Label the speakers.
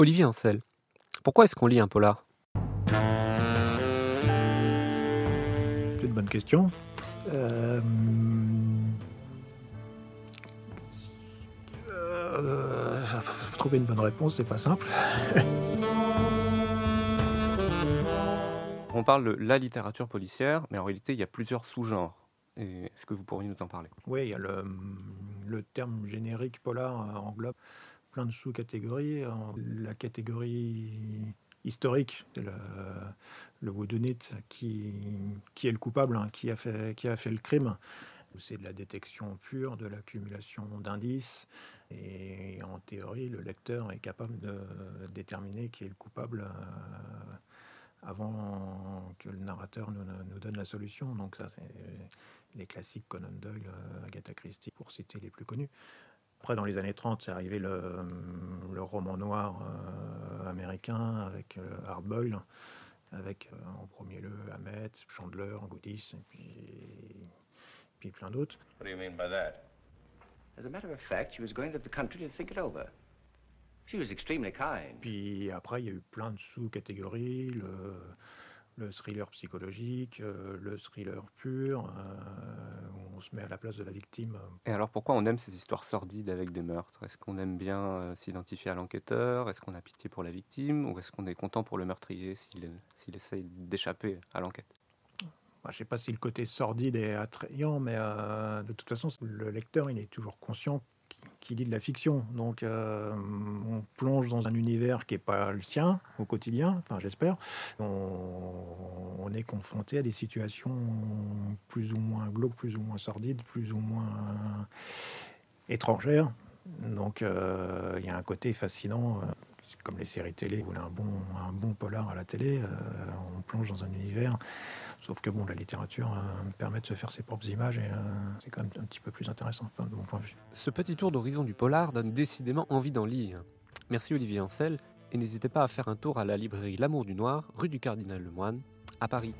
Speaker 1: Olivier Ancel, pourquoi est-ce qu'on lit un polar?
Speaker 2: C'est une bonne question. Euh, euh, trouver une bonne réponse, c'est pas simple.
Speaker 1: On parle de la littérature policière, mais en réalité, il y a plusieurs sous-genres. Est-ce que vous pourriez nous en parler?
Speaker 2: Oui, il y a le, le, terme générique polar englobe plein de sous-catégories. La catégorie historique, le, le whodunit qui, qui est le coupable, hein, qui, a fait, qui a fait le crime. C'est de la détection pure, de l'accumulation d'indices. Et en théorie, le lecteur est capable de déterminer qui est le coupable euh, avant que le narrateur nous, nous, donne la solution. Donc ça, c'est les classiques Conan Doyle, euh, Agatha Christie, pour citer les plus connus. Après, dans les années 30, c'est arrivé le, le, roman noir euh, américain avec euh, Hard Boyle, avec euh, en premier lieu Hammett, Chandler, Goodis, et puis, puis plein d'autres.
Speaker 3: What do you mean by that? As a matter of fact, she was going to the country to think it over. She was extremely kind.
Speaker 2: Puis après, il y a eu plein de sous-catégories. Le, le thriller psychologique, euh, le thriller pur, euh, on se met à la place de la victime.
Speaker 1: Et alors pourquoi on aime ces histoires sordides avec des meurtres? Est-ce qu'on aime bien euh, s'identifier à l'enquêteur? Est-ce qu'on a pitié pour la victime? Ou est-ce qu'on est content pour le meurtrier s'il essaye d'échapper à l'enquête?
Speaker 2: Je ne sais pas si le côté sordide est attrayant, mais de toute façon, le lecteur, il est toujours conscient qui lit de la fiction. Donc euh, on plonge dans un univers qui n'est pas le sien au quotidien, j'espère. On, est confronté à des situations plus ou moins glauques, plus ou moins sordides, plus ou moins étrangères. Donc euh, il y a un côté fascinant. Euh, comme les séries télé, voulez un bon, un bon polar à la télé, on plonge dans un univers Sauf que bon, la littérature euh, permet de se faire ses propres images et euh, c'est quand même un petit peu plus intéressant, de mon point de vue.
Speaker 1: Ce petit tour d'horizon du polar donne décidément envie d'en lire. Merci Olivier Ancel, et n'hésitez pas à faire un tour à la librairie L'Amour du Noir, rue du Cardinal Lemoine, à Paris.